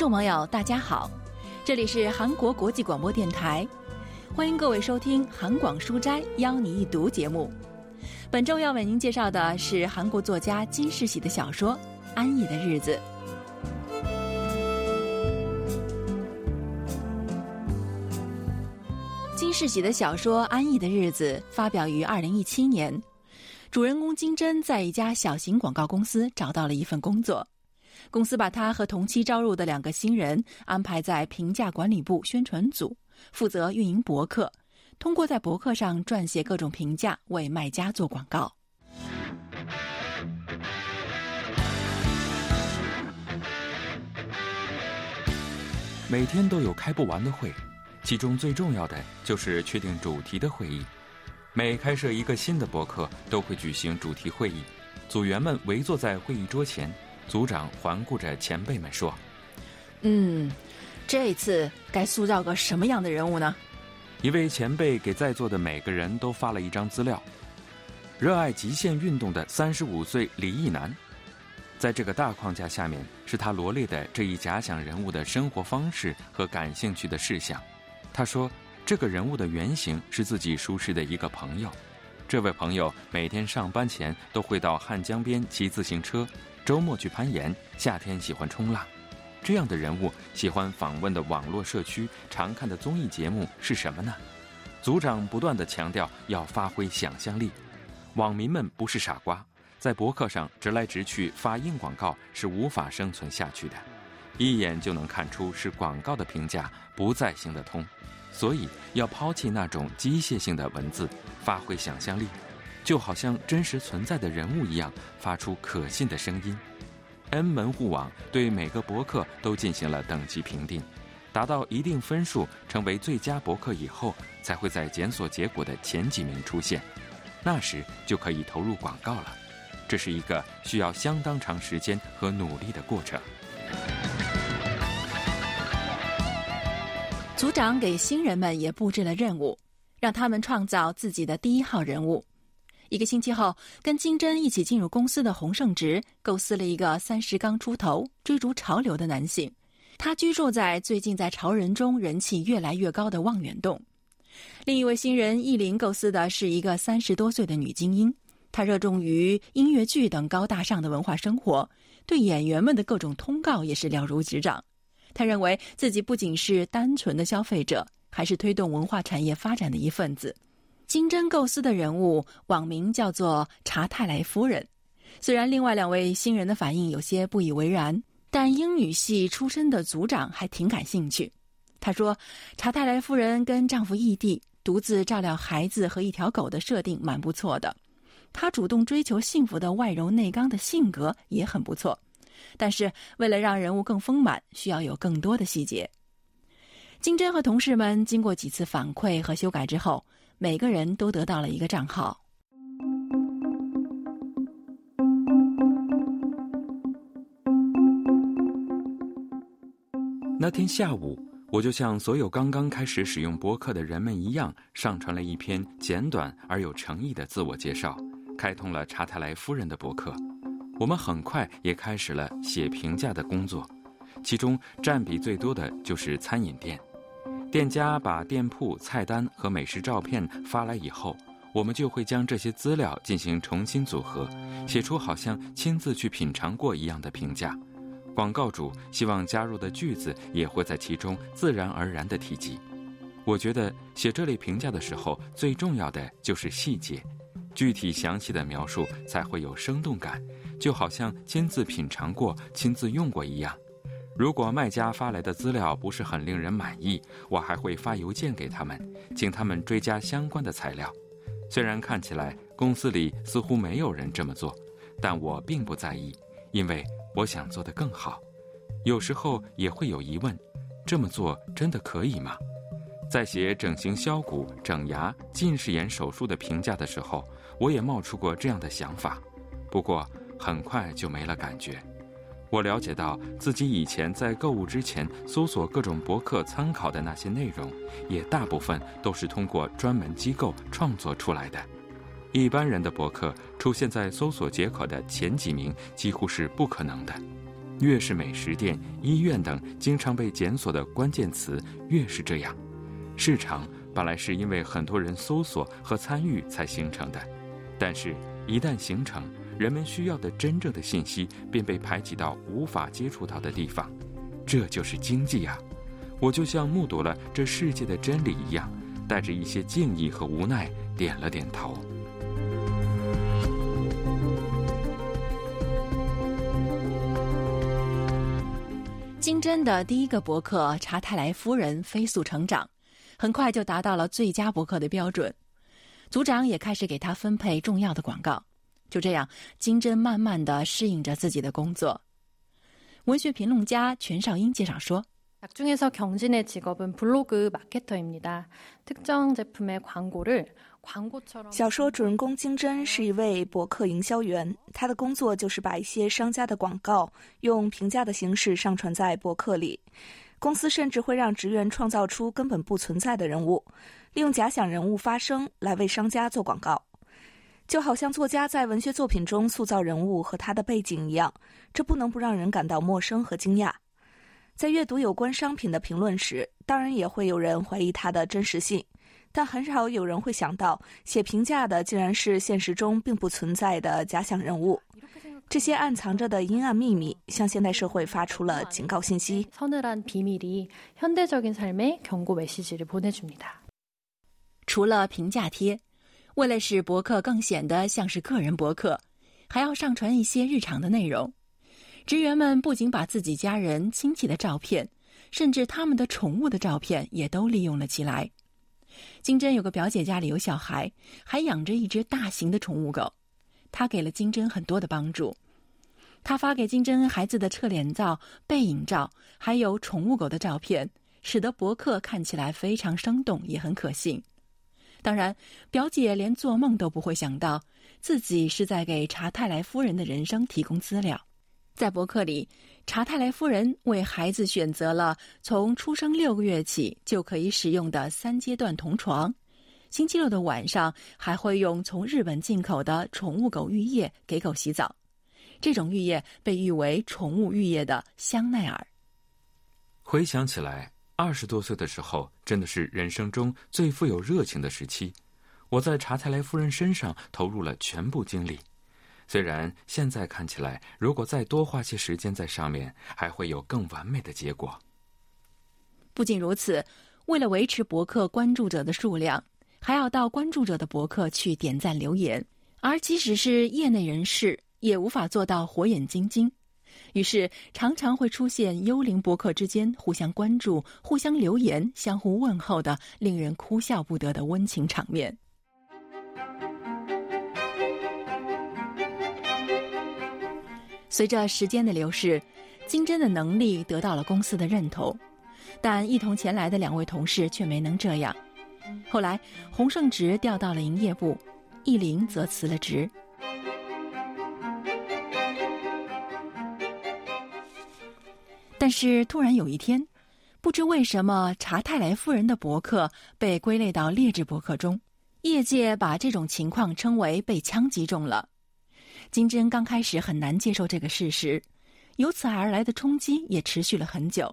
众朋友，大家好，这里是韩国国际广播电台，欢迎各位收听《韩广书斋邀你一读》节目。本周要为您介绍的是韩国作家金世喜的小说《安逸的日子》。金世喜的小说《安逸的日子》发表于二零一七年，主人公金珍在一家小型广告公司找到了一份工作。公司把他和同期招入的两个新人安排在评价管理部宣传组，负责运营博客，通过在博客上撰写各种评价，为卖家做广告。每天都有开不完的会，其中最重要的就是确定主题的会议。每开设一个新的博客，都会举行主题会议，组员们围坐在会议桌前。组长环顾着前辈们说：“嗯，这次该塑造个什么样的人物呢？”一位前辈给在座的每个人都发了一张资料。热爱极限运动的三十五岁李毅男，在这个大框架下面是他罗列的这一假想人物的生活方式和感兴趣的事项。他说，这个人物的原型是自己熟识的一个朋友。这位朋友每天上班前都会到汉江边骑自行车。周末去攀岩，夏天喜欢冲浪，这样的人物喜欢访问的网络社区、常看的综艺节目是什么呢？组长不断的强调要发挥想象力，网民们不是傻瓜，在博客上直来直去发硬广告是无法生存下去的，一眼就能看出是广告的评价不再行得通，所以要抛弃那种机械性的文字，发挥想象力。就好像真实存在的人物一样，发出可信的声音。N 门户网对每个博客都进行了等级评定，达到一定分数成为最佳博客以后，才会在检索结果的前几名出现。那时就可以投入广告了。这是一个需要相当长时间和努力的过程。组长给新人们也布置了任务，让他们创造自己的第一号人物。一个星期后，跟金珍一起进入公司的洪胜直构思了一个三十刚出头、追逐潮流的男性。他居住在最近在潮人中人气越来越高的望远洞。另一位新人易林构思的是一个三十多岁的女精英，她热衷于音乐剧等高大上的文化生活，对演员们的各种通告也是了如指掌。他认为自己不仅是单纯的消费者，还是推动文化产业发展的一份子。金针构思的人物网名叫做查泰莱夫人。虽然另外两位新人的反应有些不以为然，但英语系出身的组长还挺感兴趣。他说：“查泰莱夫人跟丈夫异地，独自照料孩子和一条狗的设定蛮不错的。她主动追求幸福的外柔内刚的性格也很不错。但是为了让人物更丰满，需要有更多的细节。”金针和同事们经过几次反馈和修改之后。每个人都得到了一个账号。那天下午，我就像所有刚刚开始使用博客的人们一样，上传了一篇简短而有诚意的自我介绍，开通了查泰莱夫人的博客。我们很快也开始了写评价的工作，其中占比最多的就是餐饮店。店家把店铺菜单和美食照片发来以后，我们就会将这些资料进行重新组合，写出好像亲自去品尝过一样的评价。广告主希望加入的句子也会在其中自然而然地提及。我觉得写这类评价的时候，最重要的就是细节，具体详细的描述才会有生动感，就好像亲自品尝过、亲自用过一样。如果卖家发来的资料不是很令人满意，我还会发邮件给他们，请他们追加相关的材料。虽然看起来公司里似乎没有人这么做，但我并不在意，因为我想做得更好。有时候也会有疑问：这么做真的可以吗？在写整形削骨、整牙、近视眼手术的评价的时候，我也冒出过这样的想法，不过很快就没了感觉。我了解到自己以前在购物之前搜索各种博客参考的那些内容，也大部分都是通过专门机构创作出来的。一般人的博客出现在搜索结果的前几名几乎是不可能的。越是美食店、医院等经常被检索的关键词，越是这样。市场本来是因为很多人搜索和参与才形成的，但是，一旦形成，人们需要的真正的信息便被排挤到无法接触到的地方。这就是经济啊！我就像目睹了这世界的真理一样，带着一些敬意和无奈，点了点头。金针的第一个博客查泰莱夫人飞速成长。很快就达到了最佳博客的标准，组长也开始给他分配重要的广告。就这样，金针慢慢的适应着自己的工作。文学评论家全少英介绍说：“중에서경진의직업은블로그마케터입니다特정제품의광고를小说主人公金针是一位博客营销员，他的工作就是把一些商家的广告用评价的形式上传在博客里。公司甚至会让职员创造出根本不存在的人物，利用假想人物发声来为商家做广告， 就好像作家在文学作品中塑造人物和他的背景一样，这不能不让人感到陌生和惊讶。在阅读有关商品的评论时，当然也会有人怀疑它的真实性，但很少有人会想到，写评价的竟然是现实中并不存在的假想人物。这些暗藏着的阴暗秘密，向现代社会发出了警告信息。除了评价贴，为了使博客更显得像是个人博客，还要上传一些日常的内容。职员们不仅把自己家人、亲戚的照片，甚至他们的宠物的照片也都利用了起来。金珍有个表姐，家里有小孩，还养着一只大型的宠物狗。她给了金珍很多的帮助，她发给金珍孩子的侧脸照、背影照，还有宠物狗的照片，使得博客看起来非常生动，也很可信。当然，表姐连做梦都不会想到，自己是在给查泰莱夫人的人生提供资料。在博客里，查泰莱夫人为孩子选择了从出生六个月起就可以使用的三阶段同床。星期六的晚上，还会用从日本进口的宠物狗浴液给狗洗澡。这种浴液被誉为“宠物浴液”的香奈儿。回想起来，二十多岁的时候，真的是人生中最富有热情的时期。我在查泰莱夫人身上投入了全部精力。虽然现在看起来，如果再多花些时间在上面，还会有更完美的结果。不仅如此，为了维持博客关注者的数量。还要到关注者的博客去点赞留言，而即使是业内人士也无法做到火眼金睛，于是常常会出现幽灵博客之间互相关注、互相留言、相互问候的令人哭笑不得的温情场面。随着时间的流逝，金针的能力得到了公司的认同，但一同前来的两位同事却没能这样。后来，洪胜直调到了营业部，易林则辞了职。但是突然有一天，不知为什么，查泰莱夫人的博客被归类到劣质博客中，业界把这种情况称为被枪击中了。金针刚开始很难接受这个事实，由此而来的冲击也持续了很久。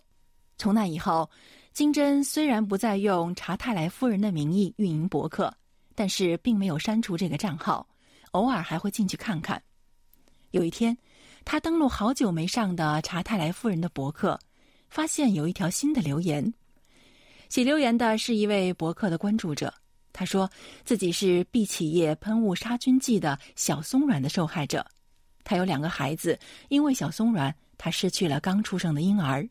从那以后。金针虽然不再用查泰莱夫人的名义运营博客，但是并没有删除这个账号，偶尔还会进去看看。有一天，他登录好久没上的查泰莱夫人的博客，发现有一条新的留言。写留言的是一位博客的关注者，他说自己是 B 企业喷雾杀菌剂的小松软的受害者，他有两个孩子，因为小松软，他失去了刚出生的婴儿。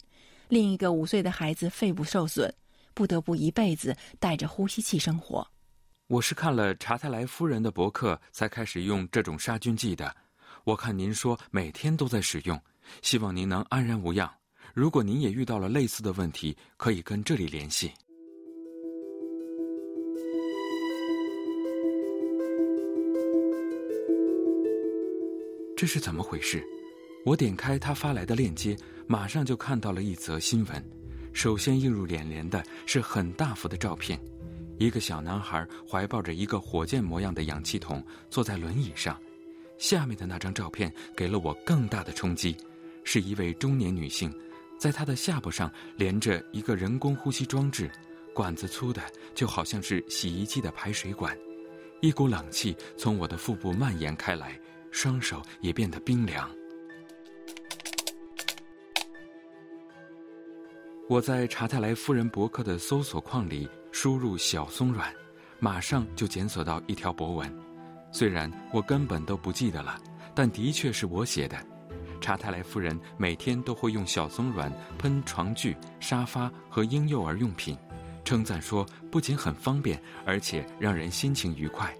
另一个五岁的孩子肺部受损，不得不一辈子带着呼吸器生活。我是看了查泰莱夫人的博客才开始用这种杀菌剂的。我看您说每天都在使用，希望您能安然无恙。如果您也遇到了类似的问题，可以跟这里联系。这是怎么回事？我点开他发来的链接。马上就看到了一则新闻，首先映入眼帘的是很大幅的照片，一个小男孩怀抱着一个火箭模样的氧气筒，坐在轮椅上。下面的那张照片给了我更大的冲击，是一位中年女性，在她的下巴上连着一个人工呼吸装置，管子粗的就好像是洗衣机的排水管，一股冷气从我的腹部蔓延开来，双手也变得冰凉。我在查泰莱夫人博客的搜索框里输入“小松软”，马上就检索到一条博文。虽然我根本都不记得了，但的确是我写的。查泰莱夫人每天都会用小松软喷床具、沙发和婴幼儿用品，称赞说不仅很方便，而且让人心情愉快。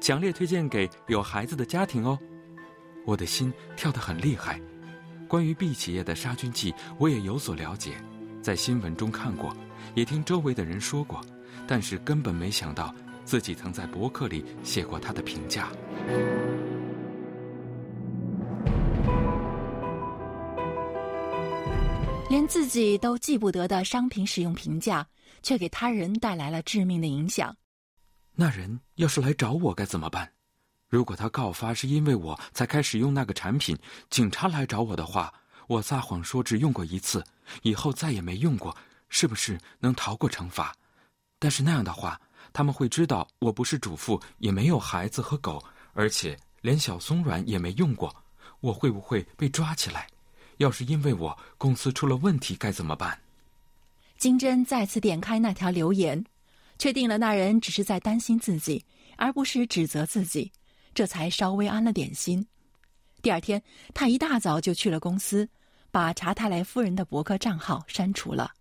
强烈推荐给有孩子的家庭哦！我的心跳得很厉害。关于 B 企业的杀菌剂，我也有所了解。在新闻中看过，也听周围的人说过，但是根本没想到自己曾在博客里写过他的评价。连自己都记不得的商品使用评价，却给他人带来了致命的影响。那人要是来找我该怎么办？如果他告发是因为我才开始用那个产品，警察来找我的话。我撒谎说只用过一次，以后再也没用过，是不是能逃过惩罚？但是那样的话，他们会知道我不是主妇，也没有孩子和狗，而且连小松软也没用过。我会不会被抓起来？要是因为我公司出了问题该怎么办？金针再次点开那条留言，确定了那人只是在担心自己，而不是指责自己，这才稍微安了点心。第二天，他一大早就去了公司，把查泰莱夫人的博客账号删除了。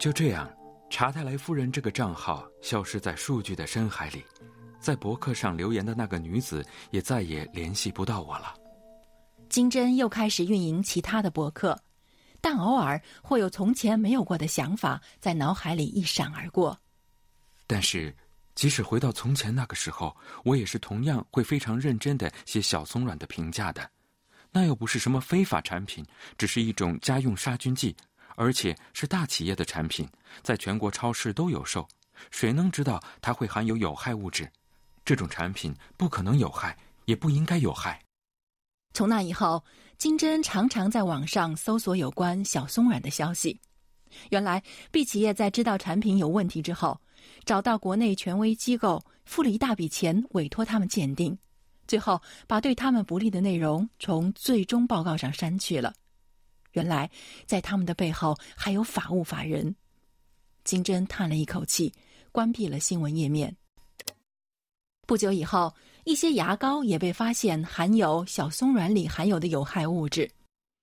就这样，查泰莱夫人这个账号消失在数据的深海里，在博客上留言的那个女子也再也联系不到我了。金针又开始运营其他的博客，但偶尔会有从前没有过的想法在脑海里一闪而过。但是，即使回到从前那个时候，我也是同样会非常认真的写小松软的评价的。那又不是什么非法产品，只是一种家用杀菌剂，而且是大企业的产品，在全国超市都有售。谁能知道它会含有有害物质？这种产品不可能有害，也不应该有害。从那以后，金珍常常在网上搜索有关小松软的消息。原来，B 企业在知道产品有问题之后。找到国内权威机构，付了一大笔钱委托他们鉴定，最后把对他们不利的内容从最终报告上删去了。原来在他们的背后还有法务法人。金珍叹了一口气，关闭了新闻页面。不久以后，一些牙膏也被发现含有小松软里含有的有害物质。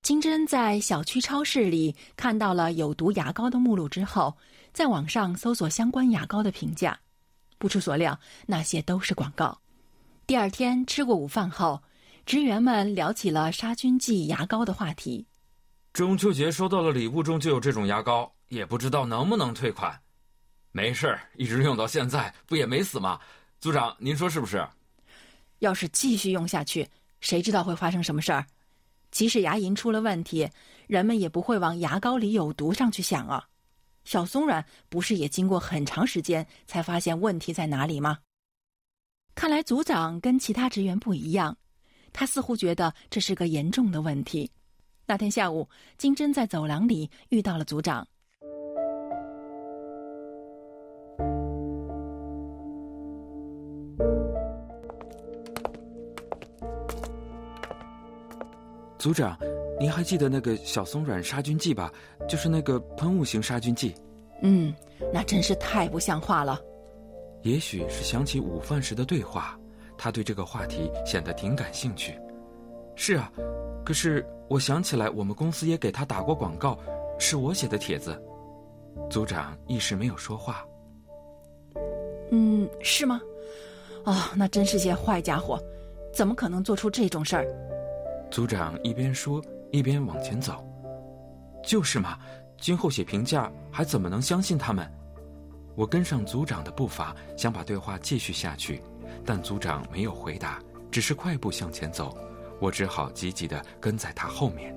金珍在小区超市里看到了有毒牙膏的目录之后。在网上搜索相关牙膏的评价，不出所料，那些都是广告。第二天吃过午饭后，职员们聊起了杀菌剂牙膏的话题。中秋节收到的礼物，中就有这种牙膏，也不知道能不能退款。没事儿一直用到现在，不也没死吗？组长，您说是不是？要是继续用下去，谁知道会发生什么事儿？即使牙龈出了问题，人们也不会往牙膏里有毒上去想啊。小松软不是也经过很长时间才发现问题在哪里吗？看来组长跟其他职员不一样，他似乎觉得这是个严重的问题。那天下午，金针在走廊里遇到了组长。组长。您还记得那个小松软杀菌剂吧？就是那个喷雾型杀菌剂。嗯，那真是太不像话了。也许是想起午饭时的对话，他对这个话题显得挺感兴趣。是啊，可是我想起来，我们公司也给他打过广告，是我写的帖子。组长一时没有说话。嗯，是吗？哦，那真是些坏家伙，怎么可能做出这种事儿？组长一边说。一边往前走，就是嘛。今后写评价还怎么能相信他们？我跟上组长的步伐，想把对话继续下去，但组长没有回答，只是快步向前走。我只好急急的跟在他后面。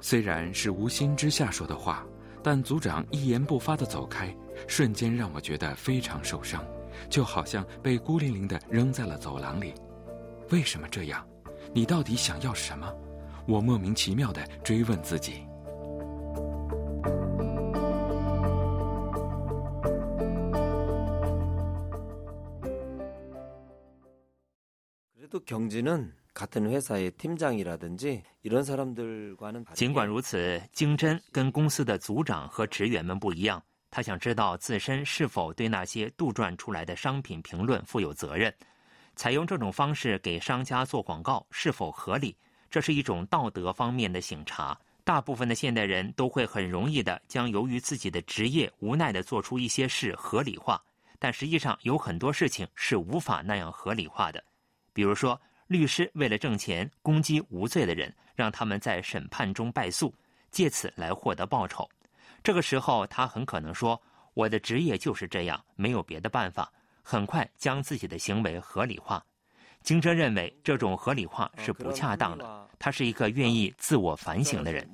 虽然是无心之下说的话，但组长一言不发的走开，瞬间让我觉得非常受伤，就好像被孤零零的扔在了走廊里。为什么这样？你到底想要什么？我莫名其妙的追问自己。尽管如此，金真跟公司的组长和职员们不一样。他想知道自身是否对那些杜撰出来的商品评论负有责任。采用这种方式给商家做广告是否合理？这是一种道德方面的省察。大部分的现代人都会很容易的将由于自己的职业无奈的做出一些事合理化，但实际上有很多事情是无法那样合理化的。比如说，律师为了挣钱攻击无罪的人，让他们在审判中败诉，借此来获得报酬。这个时候，他很可能说：“我的职业就是这样，没有别的办法。”很快将自己的行为合理化。金哲认为这种合理化是不恰当的。他是一个愿意自我反省的人。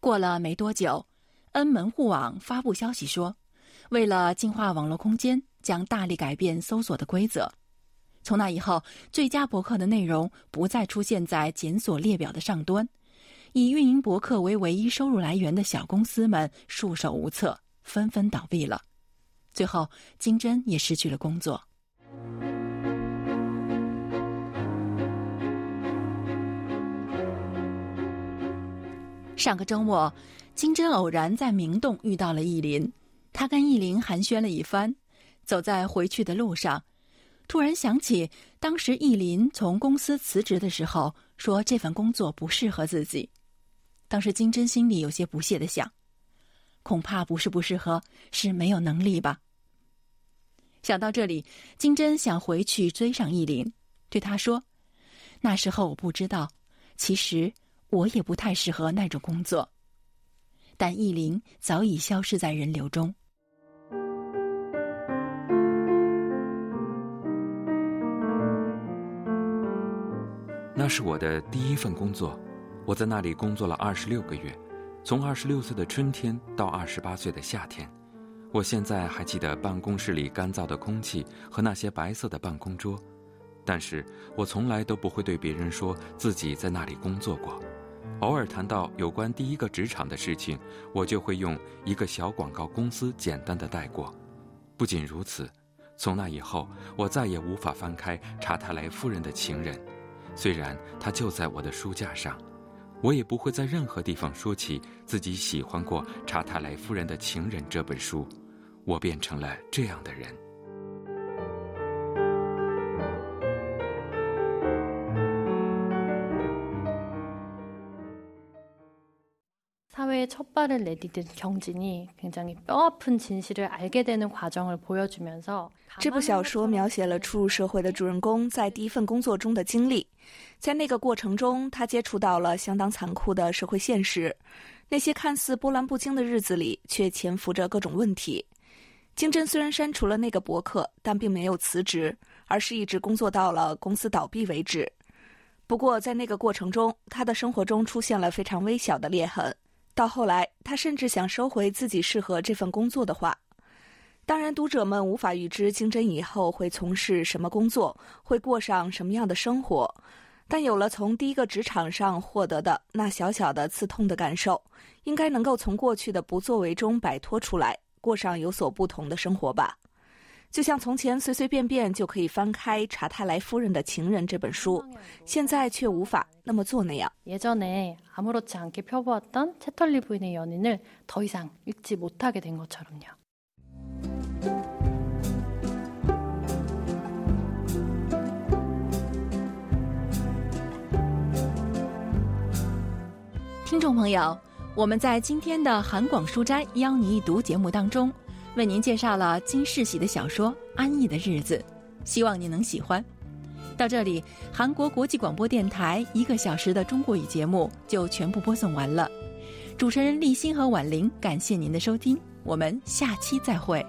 过了没多久，恩门户网发布消息说，为了净化网络空间，将大力改变搜索的规则。从那以后，最佳博客的内容不再出现在检索列表的上端。以运营博客为唯一收入来源的小公司们束手无策，纷纷倒闭了。最后，金针也失去了工作。上个周末，金针偶然在明洞遇到了意林，他跟意林寒暄了一番，走在回去的路上，突然想起当时意林从公司辞职的时候，说这份工作不适合自己。当时金针心里有些不屑的想：“恐怕不是不适合，是没有能力吧。”想到这里，金针想回去追上意林，对他说：“那时候我不知道，其实我也不太适合那种工作。”但意林早已消失在人流中。那是我的第一份工作。我在那里工作了二十六个月，从二十六岁的春天到二十八岁的夏天。我现在还记得办公室里干燥的空气和那些白色的办公桌，但是我从来都不会对别人说自己在那里工作过。偶尔谈到有关第一个职场的事情，我就会用一个小广告公司简单的带过。不仅如此，从那以后，我再也无法翻开查泰莱夫人的情人，虽然它就在我的书架上。我也不会在任何地方说起自己喜欢过《查泰莱夫人的情人》这本书，我变成了这样的人。사회에첫발을내디딘경진이굉장히뼈아픈진실을알게되는과정을보여주면서这部小说描写了初入社会的主人公在第一份工作中的经历，在那个过程中，他接触到了相当残酷的社会现实，那些看似波澜不惊的日子里，却潜伏着各种问题。金针虽然删除了那个博客，但并没有辞职，而是一直工作到了公司倒闭为止。不过，在那个过程中，他的生活中出现了非常微小的裂痕。 到后来，他甚至想收回自己适合这份工作的话。当然，读者们无法预知金针以后会从事什么工作，会过上什么样的生活。但有了从第一个职场上获得的那小小的刺痛的感受，应该能够从过去的不作为中摆脱出来，过上有所不同的生活吧。就像从前随随便便就可以翻开《查泰莱夫人的情人》这本书，现在却无法那么做那样。예전에아무렇지않게펴보았던채털리부인의연인을더이상읽지못하게된것처럼요听众朋友，我们在今天的韩广书斋邀你一读节目当中。 为您介绍了金世喜的小说《安逸的日子》，希望您能喜欢。到这里，韩国国际广播电台一个小时的中国语节目就全部播送完了。主持人立新和婉玲，感谢您的收听，我们下期再会。